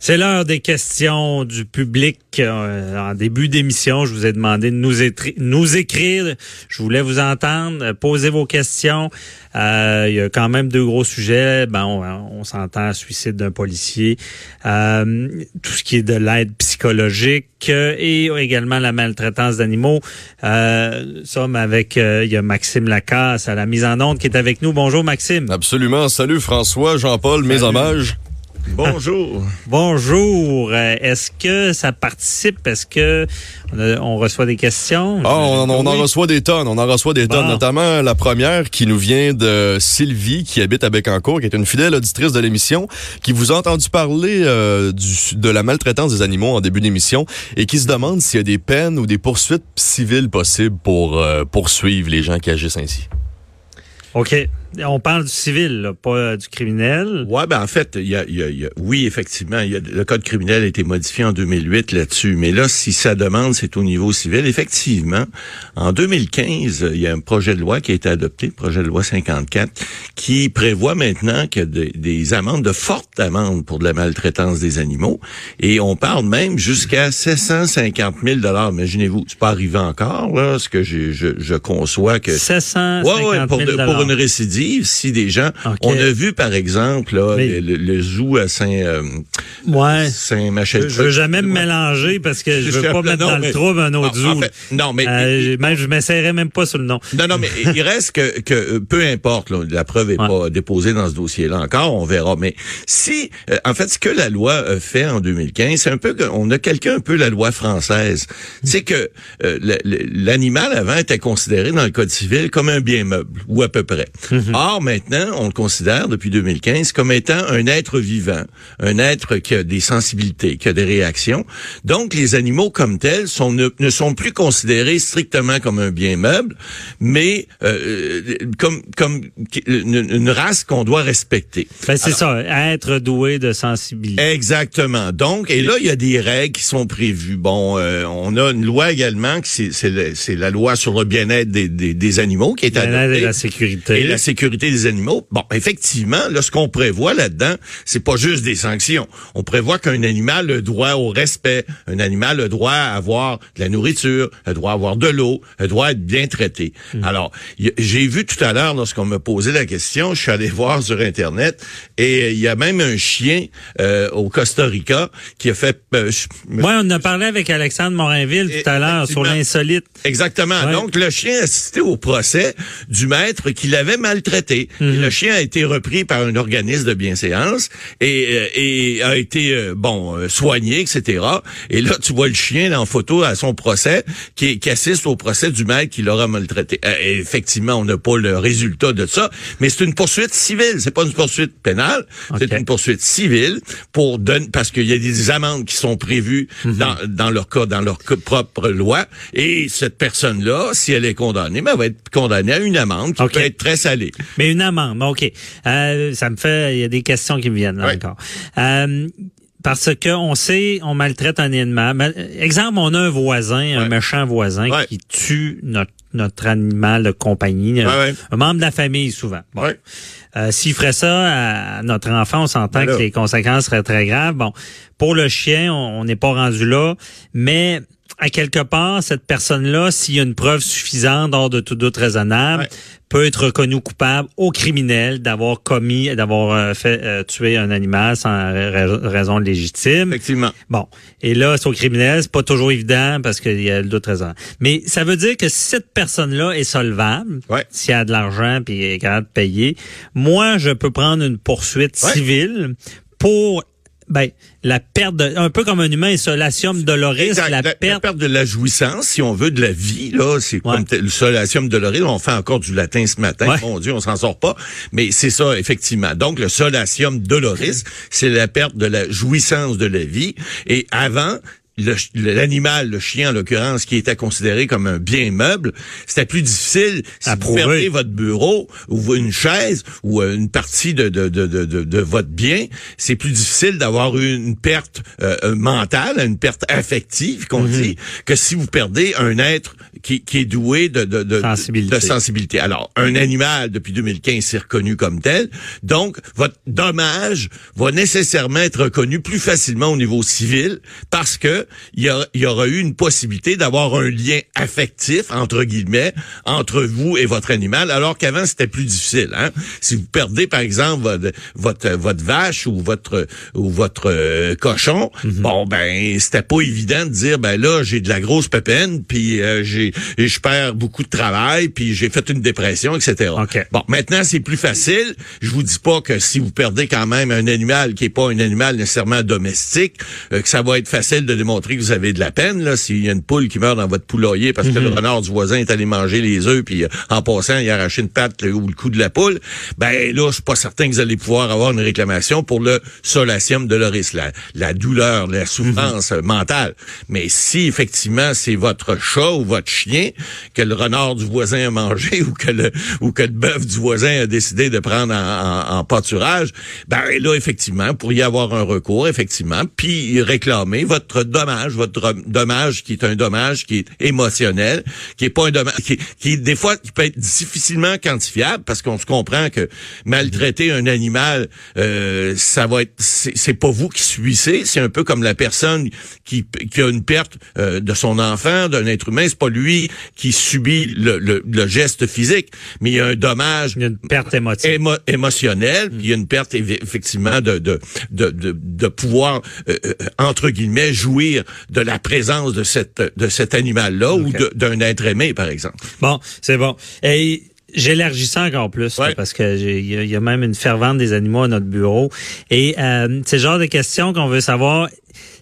C'est l'heure des questions du public. Euh, en début d'émission, je vous ai demandé de nous, nous écrire. Je voulais vous entendre. Euh, poser vos questions. Euh, il y a quand même deux gros sujets. Ben, on, on s'entend suicide d'un policier, euh, tout ce qui est de l'aide psychologique et également la maltraitance d'animaux. Euh, sommes avec il y a Maxime Lacasse à la mise en onde qui est avec nous. Bonjour Maxime. Absolument. Salut François, Jean-Paul, mes hommages. Bonjour. Bonjour. Euh, est-ce que ça participe? Est-ce que on, reçoit des questions? Ah, on, en reçoit des tonnes. On en reçoit des tonnes, notamment la première qui nous vient de Sylvie, qui habite à Bécancourt, qui est une fidèle auditrice de l'émission, qui vous a entendu parler euh, du, de la maltraitance des animaux en début d'émission et qui se demande s'il y a des peines ou des poursuites civiles possibles pour euh, poursuivre les gens qui agissent ainsi. OK. On parle du civil, pas du criminel. Ouais, ben en fait, il y a, y a, oui, effectivement, y a, le code criminel a été modifié en 2008 là-dessus. Mais là, si sa demande, c'est au niveau civil, effectivement, en 2015, il y a un projet de loi qui a été adopté, le projet de loi 54, qui prévoit maintenant que des amendes, de fortes amendes pour de la maltraitance des animaux. Et on parle même jusqu'à 750 000 dollars. Imaginez-vous, c'est pas arrivé encore, là, ce que je, je conçois que... 750 ouais, ouais, pour, pour une récidive si des gens. On a vu par exemple là, le, zoo à Saint euh, ouais. Saint Machel. Je veux jamais me mélanger parce que je veux pas mettre dans le trouble un autre zoo. non mais euh, même, je m'essayerais même pas sur le nom. Non non mais il reste que que peu importe la preuve est pas déposée dans ce dossier là encore, on verra mais si euh, en fait ce que la loi fait en 2015, c'est un peu on a quelqu'un un peu la loi française. C'est que l'animal avant était considéré dans le code civil comme un bien meuble ou à peu près. Mhm. Mhm. Or, maintenant, on le considère depuis 2015 comme étant un être vivant, un être qui a des sensibilités, qui a des réactions. Donc, les animaux comme tels sont, ne, sont plus considérés strictement comme un bien meuble, mais euh, comme, comme une, race qu'on doit respecter. Ben, c'est ça, être doué de sensibilité. Exactement. Donc, et là, il y a des règles qui sont prévues. Bon, euh, on a une loi également, c'est la loi sur le bien-être des, des, des, animaux qui est adoptée. Et la sécurité. Et la sécurité sécurité des animaux. Bon, effectivement, là, ce qu'on prévoit là-dedans, c'est pas juste des sanctions. On prévoit qu'un animal a le droit au respect, un animal a le droit à avoir de la nourriture, a le droit à avoir de l'eau, a le droit à être bien traité. Hmm. Alors, j'ai vu tout à l'heure, lorsqu'on me posait la question, je suis allé voir sur Internet, et il y a même un chien euh, au Costa Rica qui a fait... Euh, oui, on a parlé avec Alexandre Morinville tout à l'heure sur l'insolite. Exactement. Donc, le chien a assisté au procès du maître qui l'avait maltraité Mhm. Le chien a été repris par un organisme de bienséance et, euh, et a été euh, bon euh, soigné, etc. Et là, tu vois le chien en photo à son procès qui, qui assiste au procès du maître qui l'aura maltraité. effectivement, on n'a pas le résultat de ça, mais c'est une poursuite civile. C'est pas une poursuite pénale, c'est une poursuite civile pour donner parce qu'il y a des amendes qui sont prévues mhm. dans, dans leur cas, dans leur propre loi. Et cette personne-là, si elle est condamnée, ben, elle va être condamnée à une amende qui peut être très salée. Mais une amende, OK. Euh, ça me fait, il y a des questions qui me viennent là encore. Euh, parce que on sait, on maltraite un animal. Exemple, on a un voisin, un méchant voisin qui tue notre, notre animal de compagnie, un, membre de la famille souvent. Bon. Euh, S'il ferait ça à notre enfant, on s'entend ben que les conséquences seraient très graves. Bon, pour le chien, on n'est pas rendu là, mais à quelque part, cette personne-là, s'il y a une preuve suffisante hors de tout doute raisonnable, peut être reconnu coupable au criminel d'avoir commis, d'avoir euh, fait euh, tuer un animal sans raison légitime. Effectivement. Bon, et là, c'est au criminel, c'est pas toujours évident parce qu'il y a d'autres raisons. Mais ça veut dire que si cette personne-là est solvable, s'il y a de l'argent puis est capable de payer, moi, je peux prendre une poursuite civile pour ben, la perte de, un peu comme un humain, solatium doloris, la, la, perte... la, perte de la jouissance, si on veut, de la vie, là, c'est comme le solatium doloris, on fait encore du latin ce matin, mon Dieu, on s'en sort pas, mais c'est ça, effectivement. Donc, le solatium doloris, c'est la perte de la jouissance de la vie, et avant, l'animal, le, chien en l'occurrence, qui était considéré comme un bien meuble, c'était plus difficile si vous perdez votre bureau ou une chaise ou euh, une partie de, de, de, de, de votre bien, c'est plus difficile d'avoir une perte euh, euh, mentale, une perte affective, qu'on mhm. dit, que si vous perdez un être qui, qui est doué de, de, de, sensibilité. de sensibilité. Alors, un animal, depuis 2015, c'est reconnu comme tel. Donc, votre dommage va nécessairement être reconnu plus facilement au niveau civil parce que il y, aura eu une possibilité d'avoir un lien affectif entre guillemets entre vous et votre animal, alors qu'avant c'était plus difficile. Hein? Si vous perdez par exemple votre votre, votre vache ou votre ou votre euh, cochon, mhm. bon ben c'était pas évident de dire ben là j'ai de la grosse pépine puis euh, j'ai je perds beaucoup de travail puis j'ai fait une dépression etc. Bon maintenant c'est plus facile. Je vous dis pas que si vous perdez quand même un animal qui est pas un animal nécessairement domestique, euh, que ça va être facile de démontrer que vous avez de la peine, là, s'il y a une poule qui meurt dans votre poulailler parce que le mhm. renard du voisin est allé manger les œufs, puis euh, en passant, il a arraché une patte ou le cou de la poule, ben là, je suis pas certain que vous allez pouvoir avoir une réclamation pour le solatium de l'oris, la, la douleur, la souffrance mhm. mentale. Mais si effectivement c'est votre chat ou votre chien que le renard du voisin a mangé ou que le ou que le bœuf du voisin a décidé de prendre en, en, pâturage, ben là effectivement, pour y avoir un recours, effectivement, puis réclamer votre dommage votre dommage qui est un dommage qui est émotionnel, qui est pas un dommage, qui, qui des fois qui peut être difficilement quantifiable parce qu'on se comprend que maltraiter un animal, euh, ça va être, c'est pas vous qui subissez, c'est un peu comme la personne qui, qui a une perte euh, de son enfant, d'un être humain, c'est pas lui qui subit le, le, le, geste physique, mais il y a un dommage, il y a une perte émotive. émotionnelle, il y a une perte effectivement de de de, de, de pouvoir euh, entre guillemets de la présence de cette de cet animal-là ou d'un être aimé, par exemple. Bon, c'est bon. Et J'élargis ça encore plus parce que il y, a même une fervente des animaux à notre bureau et euh, c'est le genre de questions qu'on veut savoir.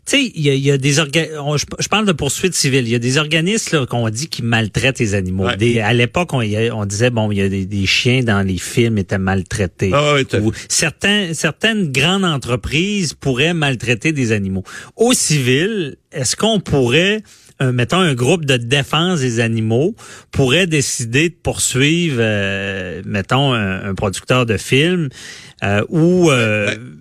Tu sais, il y a, des organismes, je, parle de poursuites civiles. Il y a des organismes qu'on dit qui maltraitent les animaux. à l'époque, on, on, disait bon, il y a des, chiens dans les films étaient maltraités. Ah, certains, certaines grandes entreprises pourraient maltraiter des animaux. Au civil, est-ce qu'on pourrait mettons un groupe de défense des animaux pourrait décider de poursuivre, euh, mettons un, producteur de films euh, ou euh, ben,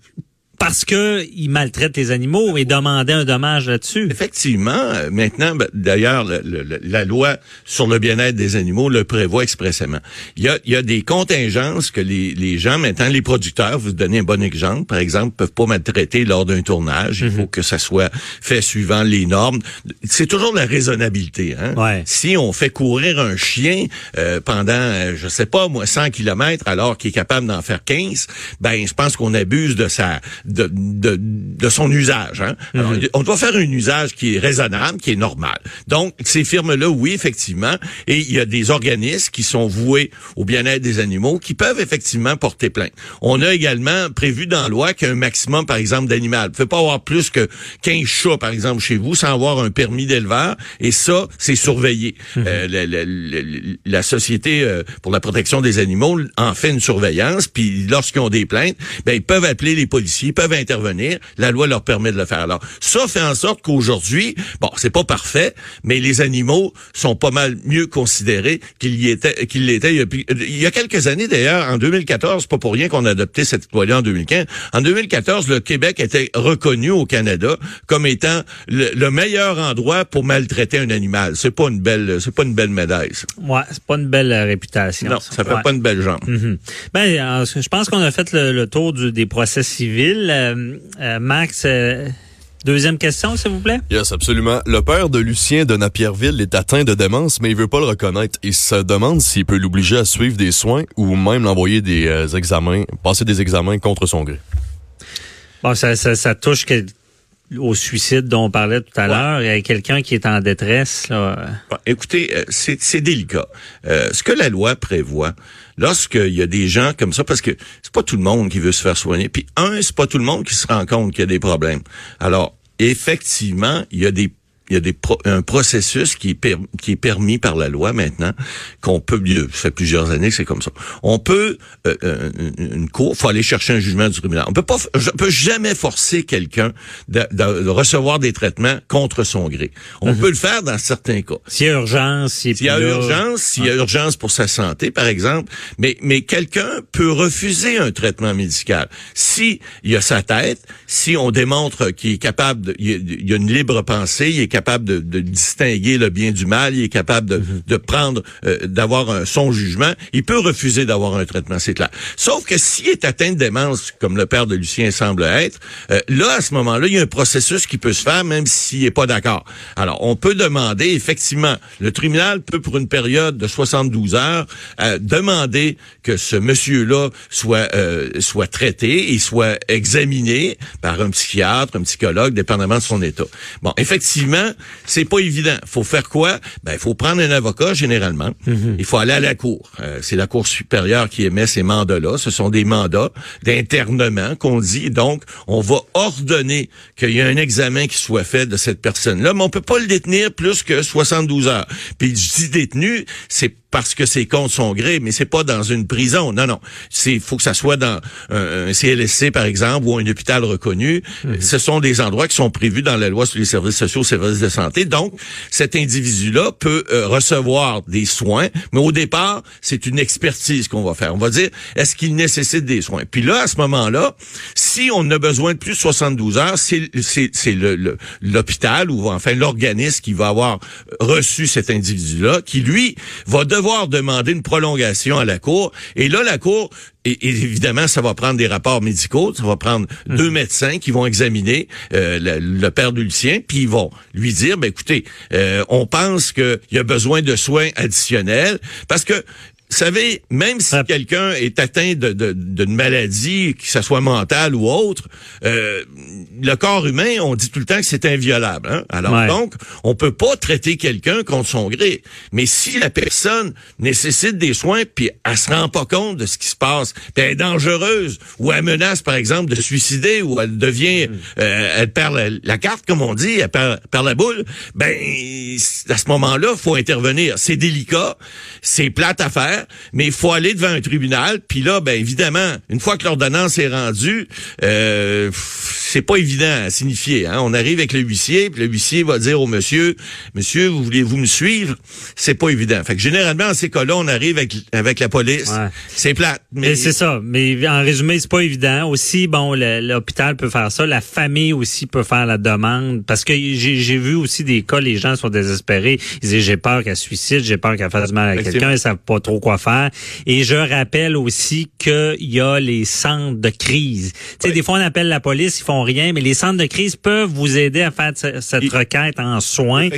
parce que il maltraite les animaux et demandait un dommage là-dessus. Effectivement. Euh, maintenant, ben, d'ailleurs, la loi sur le bien-être des animaux le prévoit expressément. Il y a, il y a des contingences que les, les gens, maintenant les producteurs, vous donnez un bon exemple, par exemple, peuvent pas maltraiter lors d'un tournage. Il mhm. faut que ça soit fait suivant les normes. C'est toujours la raisonnabilité. Hein? Ouais. Si on fait courir un chien euh, pendant, euh, je sais pas moi, 100 kilomètres alors qu'il est capable d'en faire 15, ben je pense qu'on abuse de sa de, de, de son usage. Hein? Alors, mhm. on doit faire un usage qui est raisonnable, qui est normal. Donc, ces firmes-là, oui, effectivement, et il y a des organismes qui sont voués au bien-être des animaux qui peuvent effectivement porter plainte. On a également prévu dans la loi qu'il y a un maximum, par exemple, d'animal. Vous ne pouvez pas avoir plus que 15 chats, par exemple, chez vous, sans avoir un permis d'éleveur, et ça, c'est surveillé. Euh, la, la, la, Société euh, pour la protection des animaux en fait une surveillance, puis lorsqu'ils ont des plaintes, ben, ils peuvent appeler les policiers, peuvent intervenir. La loi leur permet de le faire. Alors, ça fait en sorte qu'aujourd'hui, bon, c'est pas parfait, mais les animaux sont pas mal mieux considérés qu'ils l'étaient il, y a quelques années d'ailleurs, en 2014, pas pour rien qu'on a adopté cette loi-là en 2015. En 2014, le Québec était reconnu au Canada comme étant le, meilleur endroit pour maltraiter un animal. C'est pas une belle, c'est pas une belle médaille. Ça. Ouais, c'est pas une belle réputation. Non, ça, fait pas une belle jambe. Mm-hmm. Ben, euh, je pense qu'on a fait le, tour des procès civils. Euh, euh, Max, euh, deuxième question, s'il vous plaît. Yes, absolument. Le père de Lucien de Napierville est atteint de démence, mais il veut pas le reconnaître. Il se demande s'il peut l'obliger à suivre des soins ou même l'envoyer des examens, passer des examens contre son gré. Bon, ça, ça, touche au suicide dont on parlait tout à l'heure. Il y a quelqu'un qui est en détresse. Là. écoutez, c'est délicat. ce que la loi prévoit, lorsqu'il y a des gens comme ça, parce que c'est pas tout le monde qui veut se faire soigner. Puis un, c'est pas tout le monde qui se rend compte qu'il y a des problèmes. Alors, effectivement, il y a des il y a des un processus qui est, qui est permis par la loi maintenant, qu'on peut, ça fait plusieurs années que c'est comme ça. On peut, euh, euh une cour, faut aller chercher un jugement du tribunal. On peut pas, je peut jamais forcer quelqu'un de, de, recevoir des traitements contre son gré. On mhm. peut le faire dans certains cas. S'il y a urgence, s'il y a urgence, s'il y a urgence pour sa santé, par exemple, mais, mais quelqu'un peut refuser un traitement médical. Si il a sa tête, si on démontre qu'il est capable, de, il, y a une libre pensée, il est capable de, de, distinguer le bien du mal, il est capable de, mhm. de prendre, euh, d'avoir son jugement, il peut refuser d'avoir un traitement, c'est clair. Sauf que s'il est atteint de démence, comme le père de Lucien semble être, euh, là, à ce moment-là, il y a un processus qui peut se faire, même s'il n'est pas d'accord. Alors, on peut demander, effectivement, le tribunal peut, pour une période de 72 heures, euh, demander que ce monsieur-là soit soit traité et soit examiné par un psychiatre, un psychologue, dépendamment de son état. Bon, effectivement, c'est pas évident. Faut faire quoi? Ben, il faut prendre un avocat généralement. Mhm. Il faut aller à la cour. Euh, c'est la cour supérieure qui émet ces mandats-là. Ce sont des mandats d'internement qu'on dit. Donc, on va ordonner qu'il y ait un examen qui soit fait de cette personne-là, mais on peut pas le détenir plus que 72 heures. Puis je dis détenu, c'est parce que c'est contre son gré, mais c'est pas dans une prison. Non, non. C'est faut que ça soit dans un, CLSC par exemple ou un hôpital reconnu. Mhm. Ce sont des endroits qui sont prévus dans la loi sur les services sociaux, services de santé. Donc, cet individu-là peut euh, recevoir des soins, mais au départ, c'est une expertise qu'on va faire. On va dire est-ce qu'il nécessite des soins? Puis là, à ce moment-là, si on a besoin de plus de 72 heures, c'est c'est le l'hôpital ou enfin l'organisme qui va avoir reçu cet individu-là qui lui va devoir demander une prolongation à la Cour. Et là, la Cour, et, évidemment, ça va prendre des rapports médicaux, ça va prendre hmm. deux médecins qui vont examiner euh, le, père de Lucien, puis ils vont lui dire, ben écoutez, euh, on pense qu'il y a besoin de soins additionnels, parce que vous savez, même si quelqu'un est atteint d'une de, de, maladie, que ce soit mentale ou autre, euh, le corps humain, on dit tout le temps que c'est inviolable. Hein? Alors donc, on peut pas traiter quelqu'un contre son gré. Mais si la personne nécessite des soins, puis elle se rend pas compte de ce qui se passe, puis elle est dangereuse, ou elle menace, par exemple, de suicider, ou elle devient, mm. euh, elle perd la, carte, comme on dit, elle perd, perd la boule, ben à ce moment-là, faut intervenir. C'est délicat, c'est plate à faire mais il faut aller devant un tribunal. Puis là, ben évidemment, une fois que l'ordonnance est rendue, euh, c'est pas évident à signifier. Hein? On arrive avec le huissier, puis le huissier va dire au monsieur, monsieur, vous voulez-vous me suivre C'est pas évident. Fait que généralement, en ces cas-là, on arrive avec avec la police. C'est plate. Mais, c'est ça. Mais en résumé, c'est pas évident. Aussi, bon, l'hôpital peut faire ça, la famille aussi peut faire la demande, parce que j'ai vu aussi des cas, les gens sont désespérés. Ils disent j'ai peur qu'elle suicide, j'ai peur qu'elle fasse mal à quelqu'un, ils savent pas trop quoi faire. Et je rappelle aussi qu'il y a les centres de crise. Tu sais, des fois on appelle la police, ils font rien, mais les centres de crise peuvent vous aider à faire cette requête en soins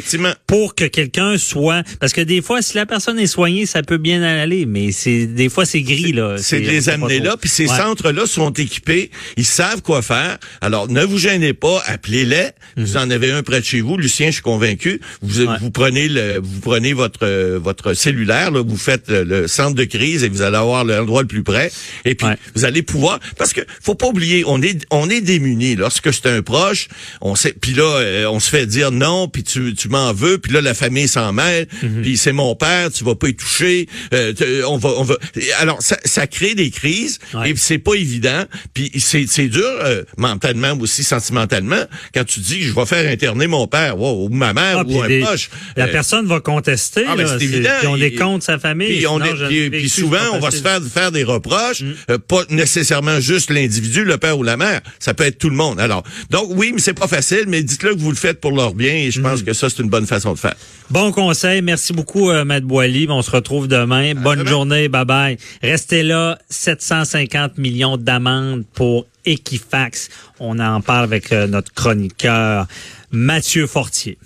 pour que quelqu'un soit parce que des fois si la personne est soignée, ça peut bien aller, mais c'est des fois c'est gris là. C'est de les amener là, puis ces centres là sont équipés, ils savent quoi faire. Alors ne vous gênez pas, appelez-les. Vous mhm. en avez un près de chez vous, Lucien, je suis convaincu. Vous, vous prenez le vous prenez votre votre cellulaire là, vous faites le, centre de crise et vous allez avoir l'endroit le plus près et puis vous allez pouvoir parce que faut pas oublier on est on est démunis lorsque c'est un proche, on sait, puis là, euh, on se fait dire non, puis tu, tu m'en veux, puis là la famille s'en mêle, mhm. puis c'est mon père, tu vas pas y toucher, euh, on va, on va. Alors ça, ça crée des crises et c'est pas évident, puis c'est c'est dur euh, mentalement aussi sentimentalement quand tu dis je vais faire interner mon père ou ma mère ah, ou un proche. La personne va contester. Ah, c'est évident. Puis on est contre sa famille. Puis, on est, souvent on va se faire faire des reproches, mm. pas nécessairement juste l'individu, le père ou la mère, ça peut être tout le monde. Alors, donc oui, mais c'est pas facile, mais dites-le que vous le faites pour leur bien et je pense mm. que ça, c'est une bonne façon de faire. Bon conseil. Merci beaucoup, euh, Matt Boily. On se retrouve demain. bonne journée. Bye bye. Restez là. 750 millions d'amendes pour Equifax. On en parle avec euh, notre chroniqueur Mathieu Fortier.